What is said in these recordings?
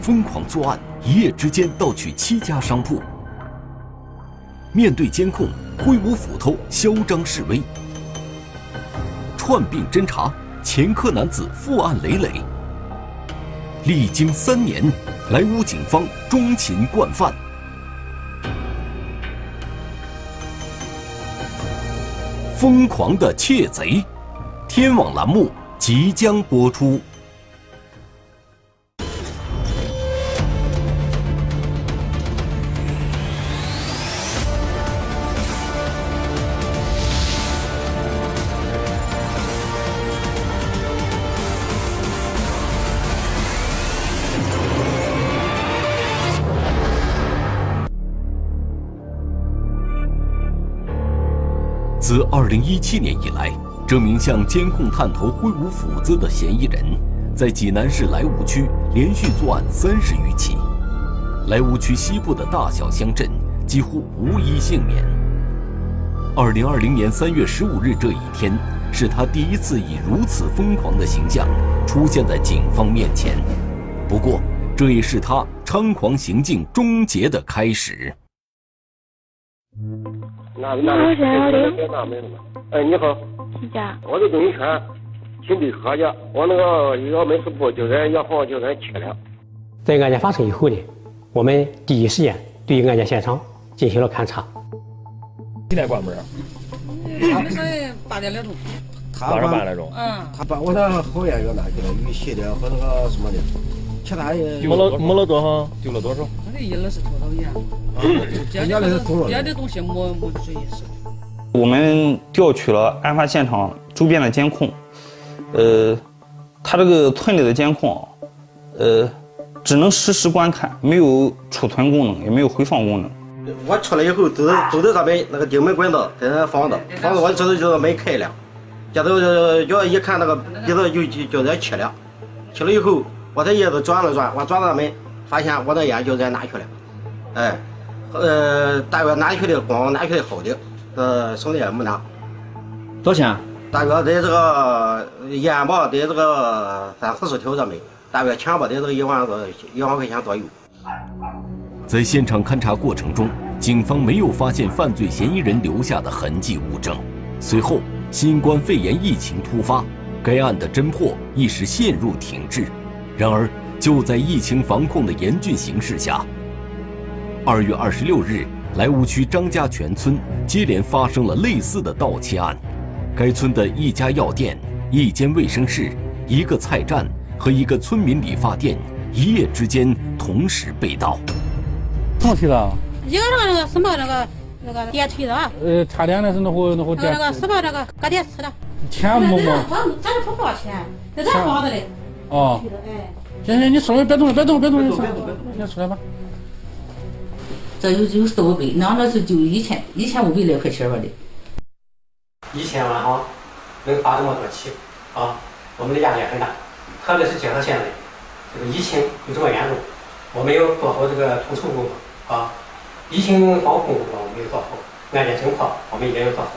疯狂作案，一夜之间盗取七家商铺。面对监控，挥舞斧头，嚣张示威。串并侦查，前科男子负案累累。历经三年，莱芜警方终擒惯犯。疯狂的窃贼，天网栏目即将播出。自2017年以来，这名向监控探头挥舞斧子的嫌疑人，在济南市莱芜区连续作案三十余起。莱芜区西部的大小乡镇几乎无一幸免。2020年3月15日这一天，是他第一次以如此疯狂的形象出现在警方面前。不过，这也是他猖狂行径终结的开始。那那那别那没什么。哎，你好。是家。我在东一圈，请对喝去。我那个要没事不，就在要好就在去了。在案件发生以后呢，我们第一时间对案件现场进行了勘查。几点关门？晚上八点来钟。晚上八点钟。嗯。他把我的后院要拿去了，雨洗的和那个什么的，其他的。没了没了多少？丢了多少？那个一二是多少钱？别的别的东西没没注意思。我们调取了案发现场周边的监控，呃，他这个村里的监控，呃，只能实时观看，没有储存功能，也没有回放功能。我出来以后，都都在这边那个顶门管道在那放着，放着我知道就是门开了，接着要一看那个鼻子就就就在起了，起了以后，我这叶子转了转，我转到门，发现我的烟就在哪去了，哎。呃，大约拿去的光，拿去的好的，呃，剩的也没拿。多少钱？大约在这个烟吧，在这个三四十条这没，大约钱吧，在这个一万多一万块钱左右。在现场勘查过程中，警方没有发现犯罪嫌疑人留下的痕迹物证。随后，新冠肺炎疫情突发，该案的侦破一时陷入停滞。然而，就在疫情防控的严峻形势下，二月二十六日，莱芜区张家泉村接连发生了类似的盗窃案。该村的一家药店、一间卫生室、一个菜站和一个村民理发店，一夜之间同时被盗。什么去了？一个那个什么那个那个电推的啊？呃，插电的是那户那户电。那个什么那个搁电池的。钱没没？我咱这不花钱，在这放着嘞。哦。哎。行行，你稍微别动了别动别动，先出来吧。这有有四五百，那那是就一千一千五百来块钱吧的。一千万哈，能发这么多起啊！我们的压力很大，特别是结合现在这个疫情有这么严重，我们要做好这个统筹工作啊！疫情防控工作我们要做好，案件侦破我们也要做好。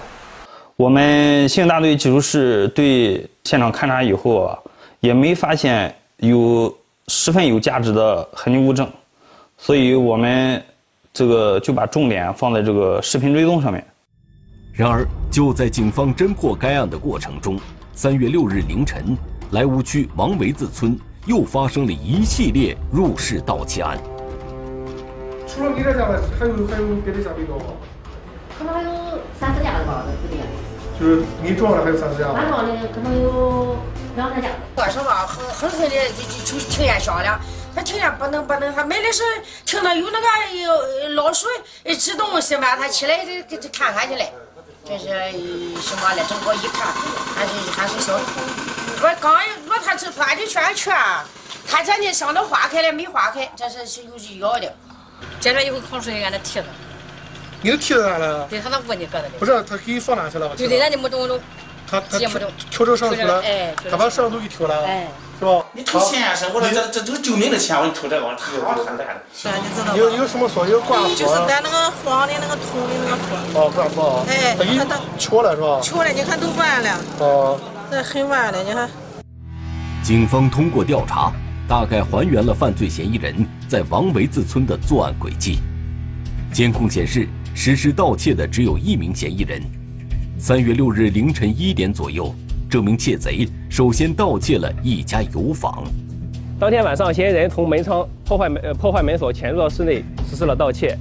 我们刑警大队技术室对现场勘查以后啊，也没发现有十分有价值的痕迹物证，所以我们。这个就把重点放在这个视频追踪上面。然而，就在警方侦破该案的过程中，三月六日凌晨，莱芜区王围子村又发生了一系列入室盗窃案。除了你这家的，还有还有别的家被盗吗？可能还有三四家的吧。就是你撞的还有三四家？俺撞的可能有两三家。说实话，很很快的就就听见响了。他听见不能不能，他买的是听到有那个有老鼠吃东西嘛，他起来这这看看去了，这是什么了？正好一看，还是还是小偷。我刚我他这他就圈圈，他这呢想着化开了没化开，这是是有是要的。接着以后考出来俺的梯子，你的梯子咋了？对他那屋里搁的。不是，他给你放哪去了？对对，俺就没动动。他他挑挑这摄像头了，他把摄像头给挑了。哎。是吧？你偷钱是？我说这这都是救命的钱，我你偷这个，我操，太烂了。是啊，你知道有有什么说？有挂锁？就是咱那个黄的那个铜的那个锁。哦，挂锁。哎，他给敲了是吧？敲了，你看都弯了。哦。这很弯了，你看。警方通过调查，大概还原了犯罪嫌疑人在王维字村的作案轨迹。监控显示，实施盗窃的只有一名嫌疑人。三月六日凌晨一点左右，这名窃贼首先盗窃了一家油坊。当天晚上，嫌疑人从门窗破坏门呃破坏门锁，潜入到室内实施了盗窃。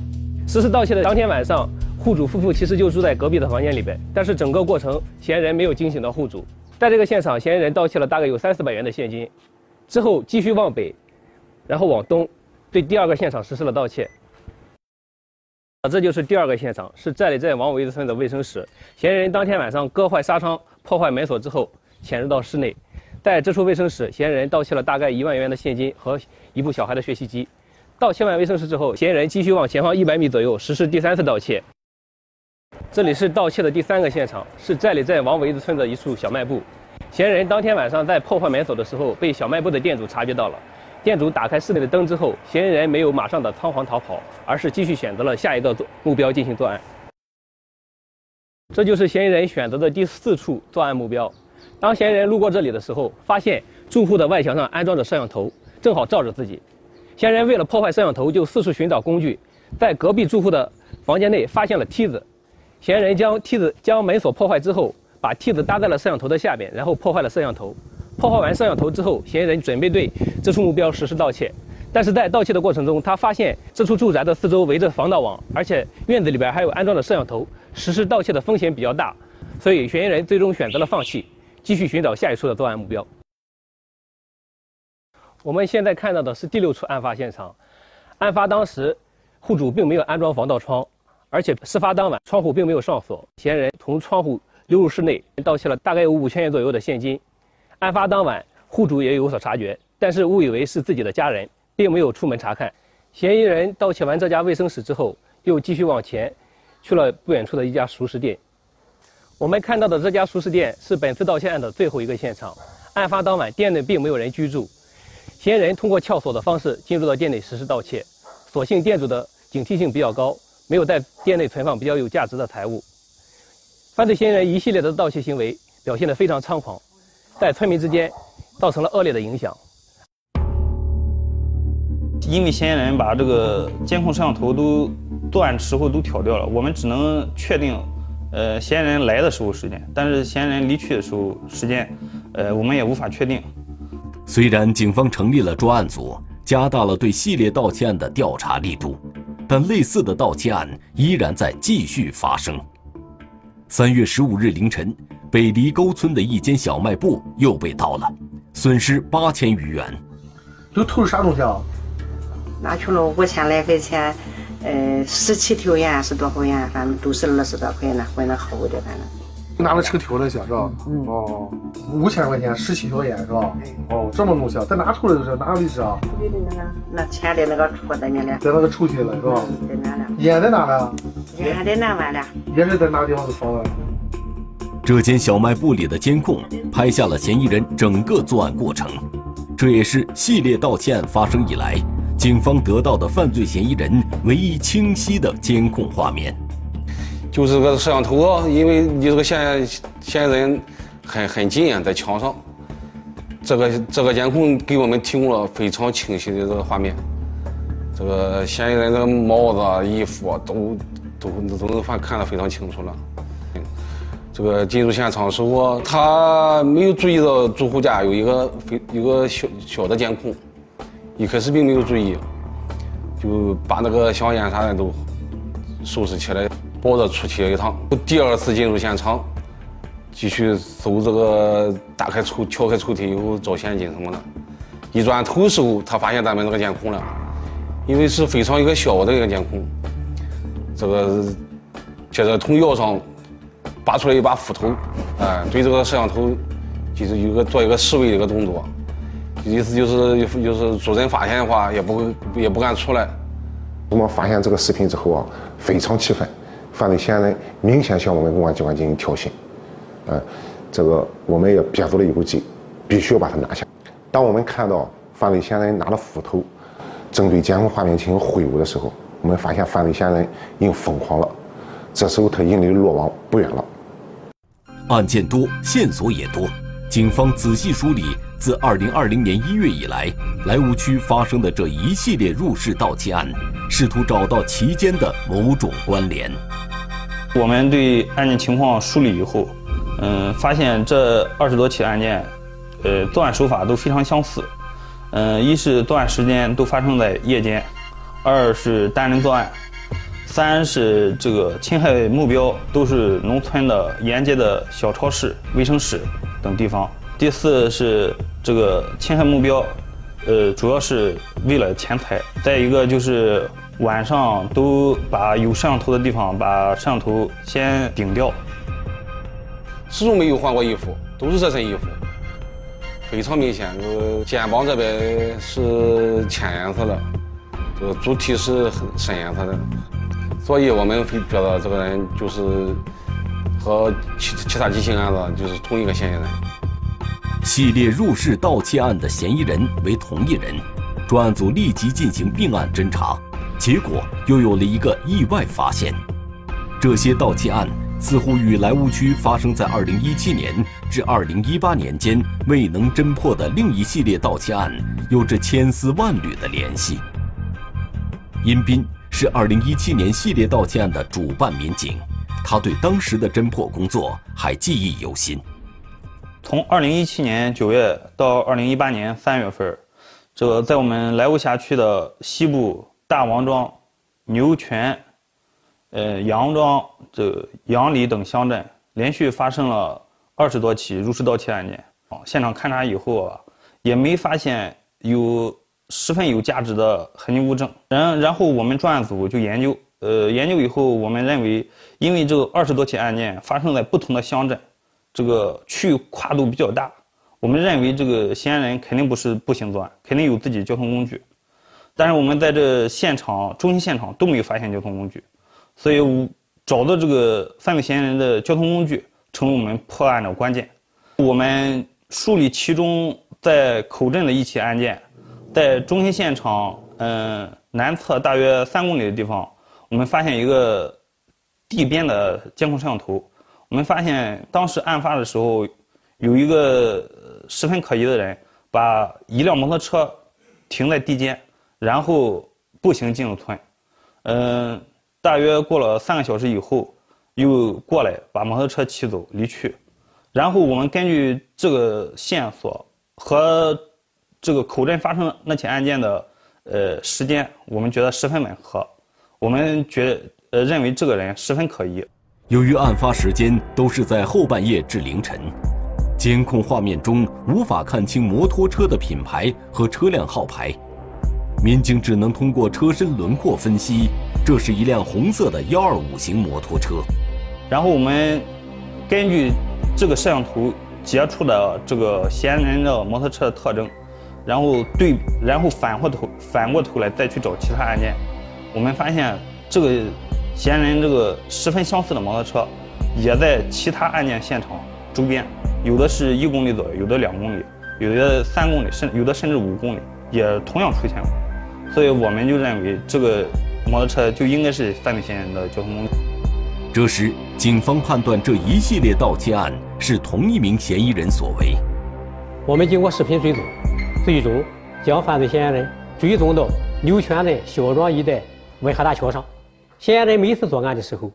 实施盗窃的当天晚上，户主夫妇其实就住在隔壁的房间里边，但是整个过程嫌疑人没有惊醒到户主。在这个现场，嫌疑人盗窃了大概有三四百元的现金，之后继续往北，然后往东，对第二个现场实施了盗窃。啊这就是第二个现场，是寨里镇王维子村的卫生室。嫌疑人当天晚上割坏纱窗、破坏门锁之后，潜入到室内。在这处卫生室，嫌疑人盗窃了大概一万元的现金和一部小孩的学习机。盗窃完卫生室之后，嫌疑人继续往前方一百米左右实施第三次盗窃。这里是盗窃的第三个现场，是寨里镇王维子村的一处小卖部。嫌疑人当天晚上在破坏门锁的时候，被小卖部的店主察觉到了。店主打开室内的灯之后，嫌疑人没有马上的仓皇逃跑，而是继续选择了下一个目标进行作案。这就是嫌疑人选择的第四处作案目标。当嫌疑人路过这里的时候，发现住户的外墙上安装着摄像头，正好照着自己。嫌疑人为了破坏摄像头，就四处寻找工具，在隔壁住户的房间内发现了梯子。嫌疑人将梯子将门锁破坏之后，把梯子搭在了摄像头的下边，然后破坏了摄像头。破坏完摄像头之后，嫌疑人准备对这处目标实施盗窃。但是在盗窃的过程中，他发现这处住宅的四周围着防盗网，而且院子里边还有安装的摄像头，实施盗窃的风险比较大，所以嫌疑人最终选择了放弃。继续寻找下一处的作案目标。我们现在看到的是第六处案发现场。案发当时，户主并没有安装防盗窗，而且事发当晚窗户并没有上锁。嫌疑人从窗户溜入室内，盗窃了大概有五千元左右的现金。案发当晚，户主也有所察觉，但是误以为是自己的家人，并没有出门查看。嫌疑人盗窃完这家卫生室之后，又继续往前，去了不远处的一家熟食店。我们看到的这家熟食店是本次盗窃案的最后一个现场。案发当晚，店内并没有人居住，嫌疑人通过撬锁的方式进入到店内实施盗窃。所幸店主的警惕性比较高，没有在店内存放比较有价值的财物。犯罪嫌疑人一系列的盗窃行为表现得非常猖狂，在村民之间造成了恶劣的影响。因为嫌疑人把这个监控摄像头都作案时候都挑掉了，我们只能确定。呃，嫌疑人来的时候时间，但是嫌疑人离去的时候时间，呃，我们也无法确定。虽然警方成立了专案组，加大了对系列盗窃案的调查力度，但类似的盗窃案依然在继续发生。三月十五日凌晨，北离沟村的一间小卖部又被盗了，损失八千余元。都偷了啥东西啊？拿去了五千来块钱。呃，十七条烟是多少烟？反正都是二十多块呢，混的好的，反正。拿了成条了些是吧？嗯。哦，五千块钱，十七条烟是吧？哦，这么东西，在哪偷的？是哪个位置啊？那个，那钱的那个橱在那里。在那个抽屉了是吧？在哪了？烟在哪了？烟在那完了。烟是在哪个地方是放的？这间小卖部里的监控拍下了嫌疑人整个作案过程，这也是系列盗窃案发生以来。警方得到的犯罪嫌疑人唯一清晰的监控画面，就是个摄像头啊，因为离这个嫌嫌疑人很很近啊，在墙上。这个这个监控给我们提供了非常清晰的这个画面，这个嫌疑人的帽子、衣服都都都能看看得非常清楚了。这个进入现场时候，他没有注意到住户家有一个非有个小小的监控。一开始并没有注意，就把那个香烟啥的都收拾起来，抱着出去了一趟。第二次进入现场，继续搜这个，打开抽，撬开抽屉以后找现金什么的。一转头时候，他发现咱们那个监控了，因为是非常一个小的一个监控。这个接着从腰上拔出来一把斧头，哎，对这个摄像头就是有个做一个示威的一个动作。意思就是，就是主人发现的话，也不会也不敢出来。我们发现这个视频之后啊，非常气愤，犯罪嫌疑人明显向我们公安机关进行挑衅，嗯，这个我们也憋足了一股劲，必须要把他拿下。当我们看到犯罪嫌疑人拿着斧头，正对监控画面进行挥舞的时候，我们发现犯罪嫌疑人已经疯狂了。这时候他已经离落网不远了。案件多，线索也多。警方仔细梳理自2020年1月以来莱芜区发生的这一系列入室盗窃案，试图找到其间的某种关联。我们对案件情况梳理以后，嗯，发现这二十多起案件，呃，作案手法都非常相似。嗯，一是作案时间都发生在夜间，二是单人作案，三是这个侵害目标都是农村的沿街的小超市、卫生室等地方。第四是这个侵害目标，呃，主要是为了钱财。再一个就是晚上都把有摄像头的地方把摄像头先顶掉，始终没有换过衣服，都是这身衣服，非常明显。这个肩膀这边是浅颜色的，这个主体是很深颜色的，所以我们会觉得这个人就是和其其他几起案子就是同一个嫌疑人。系列入室盗窃案的嫌疑人为同一人，专案组立即进行并案侦查，结果又有了一个意外发现：这些盗窃案似乎与莱芜区发生在2017年至2018年间未能侦破的另一系列盗窃案有着千丝万缕的联系。殷斌是2017年系列盗窃案的主办民警，他对当时的侦破工作还记忆犹新。从二零一七年九月到二零一八年三月份，这个在我们莱芜辖区的西部大王庄、牛泉、呃杨庄、这杨里等乡镇，连续发生了二十多起入室盗窃案件。现场勘查以后啊，也没发现有十分有价值的痕迹物证。然然后我们专案组就研究，呃研究以后，我们认为，因为这个二十多起案件发生在不同的乡镇。这个区域跨度比较大，我们认为这个嫌疑人肯定不是步行作案，肯定有自己交通工具。但是我们在这现场中心现场都没有发现交通工具，所以找到这个犯罪嫌疑人的交通工具成为我们破案的关键。我们梳理其中在口镇的一起案件，在中心现场嗯南侧大约三公里的地方，我们发现一个地边的监控摄像头。我们发现，当时案发的时候，有一个十分可疑的人，把一辆摩托车停在地间，然后步行进入村。嗯，大约过了三个小时以后，又过来把摩托车骑走离去。然后我们根据这个线索和这个口镇发生那起案件的呃时间，我们觉得十分吻合。我们觉呃认为这个人十分可疑。由于案发时间都是在后半夜至凌晨，监控画面中无法看清摩托车的品牌和车辆号牌，民警只能通过车身轮廓分析，这是一辆红色的幺二五型摩托车。然后我们根据这个摄像头截出的这个嫌疑人的摩托车的特征，然后对，然后反过头反过头来再去找其他案件，我们发现这个。嫌疑人这个十分相似的摩托车，也在其他案件现场周边，有的是一公里左右，有的两公里，有的三公里，甚有的甚至五公里，也同样出现过。所以我们就认为这个摩托车就应该是犯罪嫌疑人的交通工具。这时，警方判断这一系列盗窃案是同一名嫌疑人所为。我们经过视频追踪，最终将犯罪嫌疑人追踪到牛泉镇小庄一带文河大桥上。嫌疑人每次作案的时候，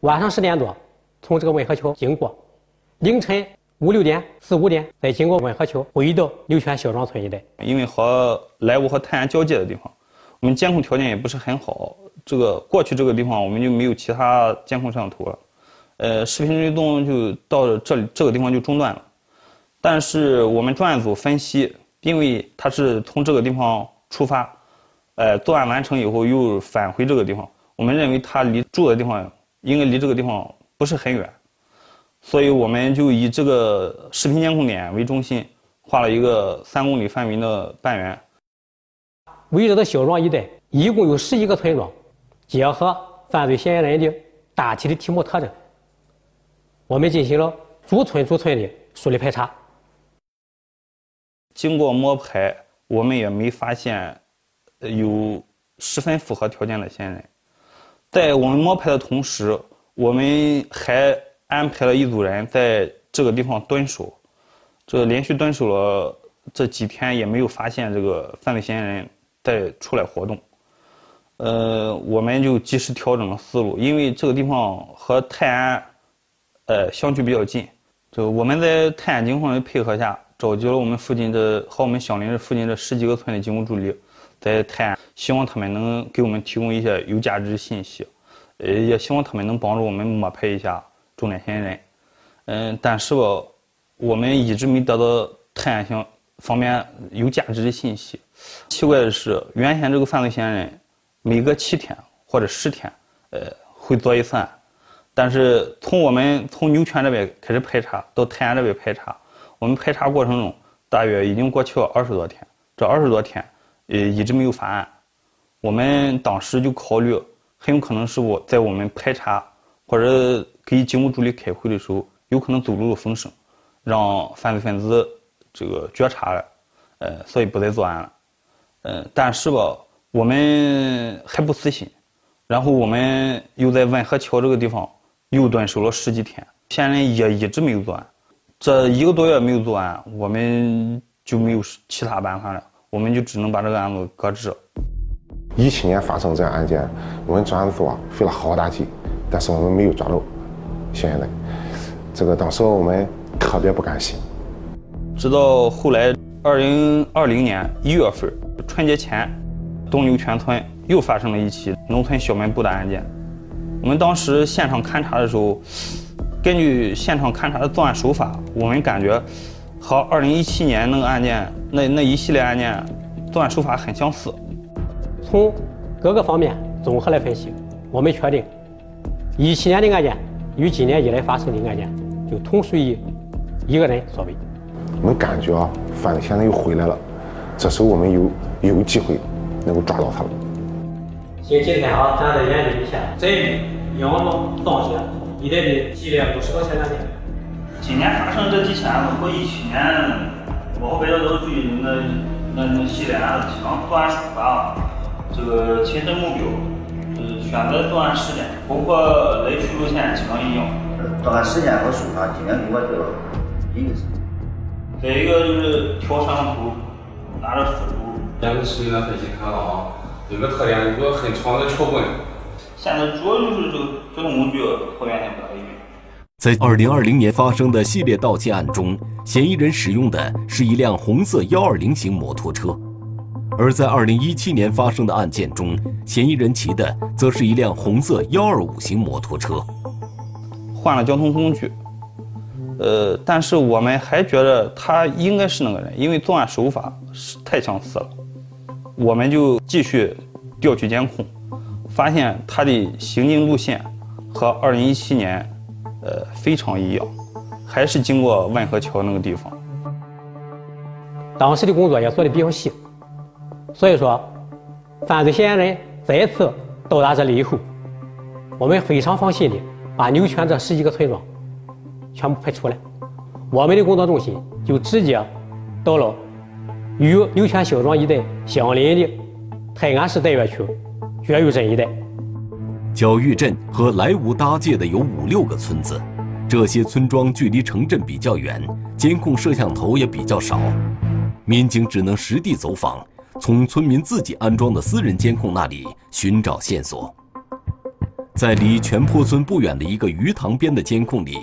晚上十点多从这个温河桥经过，凌晨五六点、四五点再经过温河桥回到牛泉小庄村一带。因为和莱芜和泰安交界的地方，我们监控条件也不是很好。这个过去这个地方我们就没有其他监控摄像头了，呃，视频追踪就到这里这个地方就中断了。但是我们专案组分析，因为他是从这个地方出发，呃，作案完成以后又返回这个地方。我们认为他离住的地方应该离这个地方不是很远，所以我们就以这个视频监控点为中心，画了一个三公里范围的半圆。围绕的小庄一带一共有十一个村庄，结合犯罪嫌疑人的大体的体貌特征，我们进行了逐村逐村的梳理排查。经过摸排，我们也没发现有十分符合条件的嫌疑人。在我们摸排的同时，我们还安排了一组人在这个地方蹲守，这连续蹲守了这几天，也没有发现这个犯罪嫌疑人再出来活动。呃，我们就及时调整了思路，因为这个地方和泰安，呃，相距比较近。这个我们在泰安警方的配合下，召集了我们附近的和我们相邻的附近的十几个村的警务助理，在泰安，希望他们能给我们提供一些有价值的信息，呃，也希望他们能帮助我们摸排一下重点嫌疑人。嗯，但是吧，我们一直没得到泰安乡方面有价值的信息。奇怪的是，原先这个犯罪嫌疑人。每隔七天或者十天，呃，会做一次案，但是从我们从牛泉这边开始排查到泰安这边排查，我们排查过程中大约已经过去了二十多天，这二十多天，呃，一直没有发案。我们当时就考虑，很有可能是我在我们排查或者给警务助理开会的时候，有可能走漏了风声，让犯罪分子这个觉察了，呃，所以不再作案了。嗯，但是吧。我们还不死心，然后我们又在万和桥这个地方又蹲守了十几天，嫌疑人也一直没有作案。这一个多月没有作案，我们就没有其他办法了，我们就只能把这个案子搁置。一七年发生这样案件，我们专案组啊费了好大劲，但是我们没有抓到嫌疑人，这个当时我们特别不甘心。直到后来，二零二零年一月份春节前。东牛泉村又发生了一起农村小卖部的案件。我们当时现场勘查的时候，根据现场勘查的作案手法，我们感觉和2017年那个案件那那一系列案件作案手法很相似。从各个方面综合来分析，我们确定17年的案件与今年以来发生的案件就同属于一个人所为。我们感觉啊，犯罪嫌疑人又回来了，这时候我们有有机会。能够抓到他了。请今天啊，咱再研究一下这一杨庄藏线一带的系列五十个前案件。今年发生这几起案子和一七年我和白教头注意那那那系列案子，像作案手法、这个亲身目标、呃选择作案时间，包括来去路线基本一样。作案时间和手法今年给我这个比的是。再一个就是挑摄像头，拿着辅助。两个实际来分析看了啊，有个特点，有个很长的撬棍。现在主要就是这个交通工具和原先不太一样。在二零二零年发生的系列盗窃案中，嫌疑人使用的是一辆红色幺二零型摩托车；而在二零一七年发生的案件中，嫌疑人骑的则是一辆红色幺二五型摩托车。换了交通工具，呃，但是我们还觉得他应该是那个人，因为作案手法是太相似了。我们就继续调取监控，发现他的行进路线和2017年，呃，非常一样，还是经过万和桥那个地方。当时的工作也做的比较细，所以说，犯罪嫌疑人再次到达这里以后，我们非常放心的把牛泉这十几个村庄全部排除了，我们的工作重心就直接到了。与牛泉小庄一带相邻的泰安市岱岳区绝育镇一带，焦峪镇和莱芜搭界的有五六个村子，这些村庄距离城镇比较远，监控摄像头也比较少，民警只能实地走访，从村民自己安装的私人监控那里寻找线索。在离泉坡村不远的一个鱼塘边的监控里，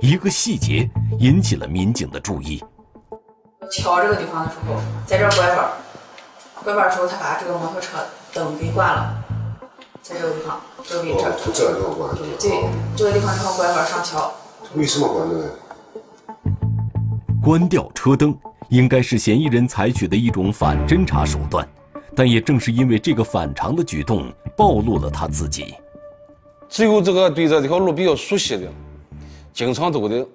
一个细节引起了民警的注意。敲这个地方的时候，在这拐弯，拐弯的时候，他把这个摩托车灯给关了，在这个地方，这个位置。从这个地方关的。对，这个地方正拐弯上桥。为什么关呢？关掉车灯，应该是嫌疑人采取的一种反侦查手段，但也正是因为这个反常的举动，暴露了他自己。只有这个对这条路比较熟悉的，经常走的。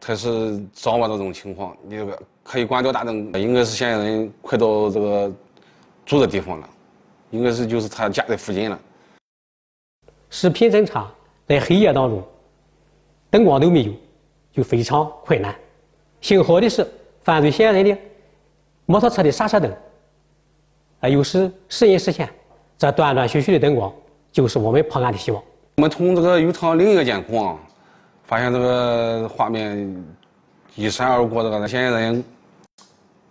才是掌握这种情况，你这个可以关掉大灯，应该是嫌疑人快到这个住的地方了，应该是就是他家的附近了。视频侦查在黑夜当中，灯光都没有，就非常困难。幸好的是，犯罪嫌疑人的摩托车的刹车灯，啊，有时时隐时现，这断断续续的灯光，就是我们破案的希望。我们从这个鱼塘另一个监控啊。发现这个画面一闪而过，这个嫌疑人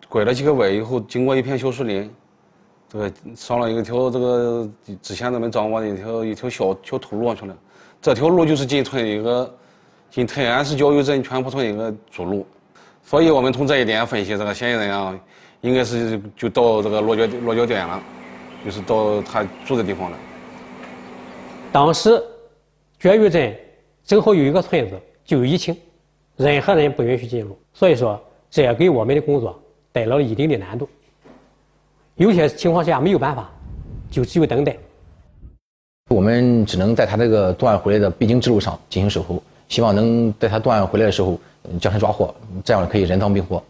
拐了几个弯以后，经过一片小树林，这个上了一条这个之前咱们掌握的一条一条小小土路上去了。这条路就是进村一个进泰安市教育镇全铺村一个主路，所以我们从这一点分析，这个嫌疑人啊，应该是就到这个落脚落脚点了，就是到他住的地方了。当时绝育镇正好有一个村子就有疫情，任何人不允许进入，所以说这也给我们的工作带来了一定的难度。有些情况下没有办法，就只有等待。我们只能在他这个作案回来的必经之路上进行守候，希望能在他作案回来的时候将他抓获，这样可以人赃并获。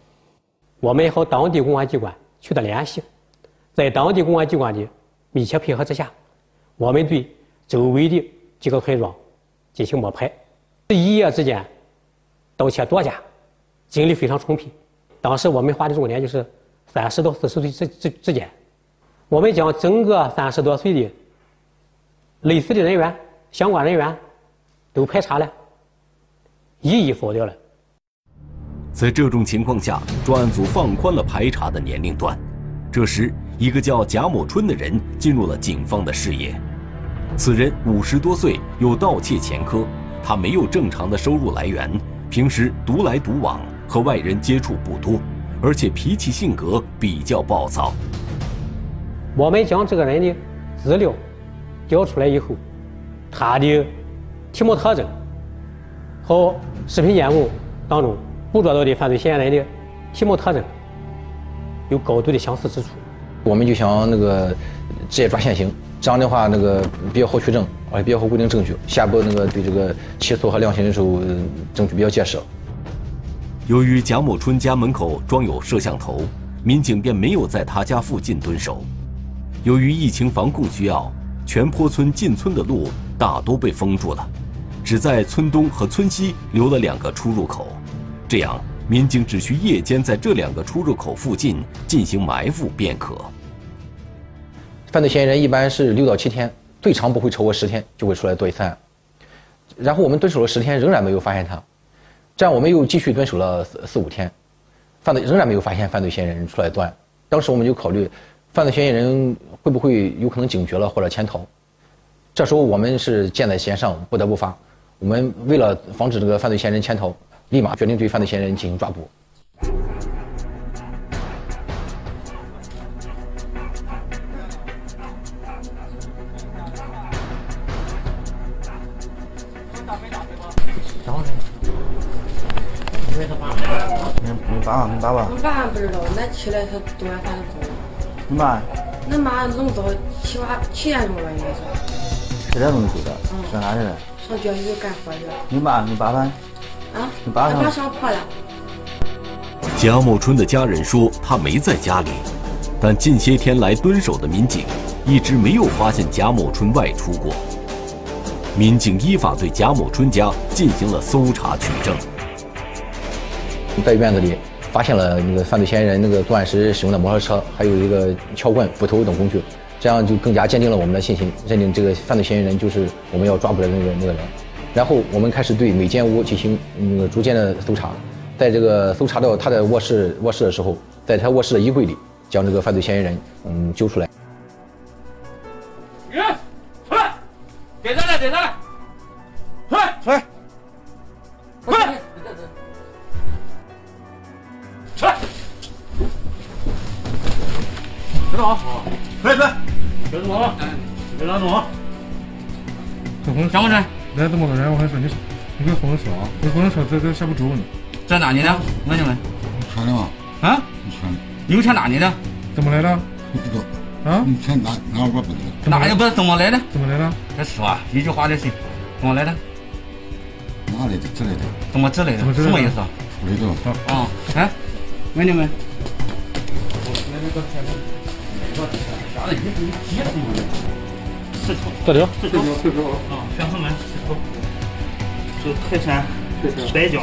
我们和当地公安机关取得联系，在当地公安机关的密切配合之下，我们对周围的几个村庄进行摸排，一夜之间盗窃多家，精力非常充沛。当时我们划的重点就是三十到四十岁之之之间，我们将整个三十多岁的。类似的人员、相关人员都排查了，一一否掉了。在这种情况下，专案组放宽了排查的年龄段。这时，一个叫贾某春的人进入了警方的视野。此人五十多岁，有盗窃前科，他没有正常的收入来源，平时独来独往，和外人接触不多，而且脾气性格比较暴躁。我们将这个人的资料。调出来以后，他的体貌特征和视频监控当中捕捉到的犯罪嫌疑人的体貌特征有高度的相似之处。我们就想那个直接抓现行，这样的话那个比较好取证，而且比较好固定证据，下一步那个对这个起诉和量刑的时候证据比较结实。由于贾某春家门口装有摄像头，民警便没有在他家附近蹲守。由于疫情防控需要。全坡村进村的路大多被封住了，只在村东和村西留了两个出入口，这样民警只需夜间在这两个出入口附近进行埋伏便可。犯罪嫌疑人一般是六到七天，最长不会超过十天就会出来做一次案。然后我们蹲守了十天，仍然没有发现他，这样我们又继续蹲守了四四五天，犯罪仍然没有发现犯罪嫌疑人出来作案。当时我们就考虑。犯罪嫌疑人会不会有可能警觉了或者潜逃？这时候我们是箭在弦上，不得不发。我们为了防止这个犯罪嫌疑人潜逃，立马决定对犯罪嫌疑人进行抓捕。你你爸？你爸爸？我爸不知道，那起来他做完饭就走了。你妈？恁妈弄早七八七点钟了，应该是。七点钟就走的，上哪去了？上郊区干活去了。你爸？你爸呢？啊？你爸上？爸上坡了。贾某春的家人说他没在家里，但近些天来蹲守的民警一直没有发现贾某春外出过。民警依法对贾某春家进行了搜查取证。在院子里。发现了那个犯罪嫌疑人那个作案时使用的摩托车，还有一个撬棍、斧头等工具，这样就更加坚定了我们的信心，认定这个犯罪嫌疑人就是我们要抓捕的那个那个人。然后我们开始对每间屋进行那个逐渐的搜查，在这个搜查到他的卧室卧室的时候，在他卧室的衣柜里将这个犯罪嫌疑人嗯揪出来。人出来，别站了，别站了，别动啊！别别别动啊！别拉动啊！小红，想不来这么多人，我还说你，你别跟我说啊！你跟我说这这下不住呢。在哪里呢？我问问。车的吗？啊？你有钱哪里的？怎么来的？不知道。啊？你钱哪哪我不知道。哪也不知道怎么来的？怎么来的？别说！一句话就行。怎么来的？哪来的？之类的。怎么之类的？什么意思啊？不知道。啊？哎，美女们。大刘，这条这条啊，两层门，是泰山摔跤。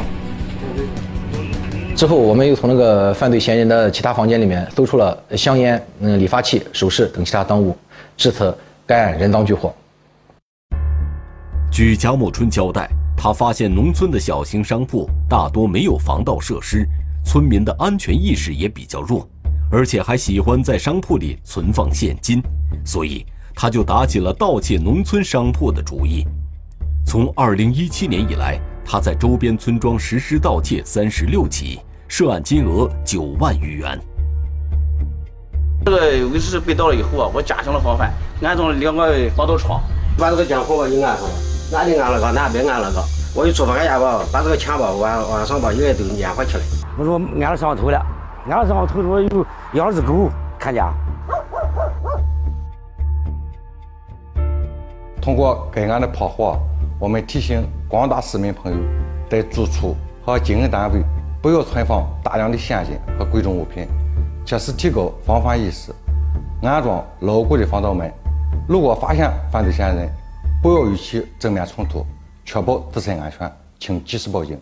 之后，我们又从那个犯罪嫌疑人的其他房间里面搜出了香烟、嗯理发器、首饰等其他赃物，至此该案人赃俱获。据贾某春交代，他发现农村的小型商铺大多没有防盗设施，村民的安全意识也比较弱，而且还喜欢在商铺里存放现金，所以他就打起了盗窃农村商铺的主意。从2017年以来，他在周边村庄实施盗窃三十六起，涉案金额九万余元。这个尤其是被盗了以后啊，我加强了防范，安装了两个防盗窗，把这个监控吧也安上了，哪里安了个，哪边安了个。我一出发下吧，把这个钱吧晚晚上吧应该都撵回去了。我说安了摄像头了，安了摄像头说有两只狗看家。通过该案的破获，我们提醒广大市民朋友，在住处和经营单位不要存放大量的现金和贵重物品。切实提高防范意识，安装牢固的防盗门。如果发现犯罪嫌疑人，不要与其正面冲突，确保自身安全，请及时报警。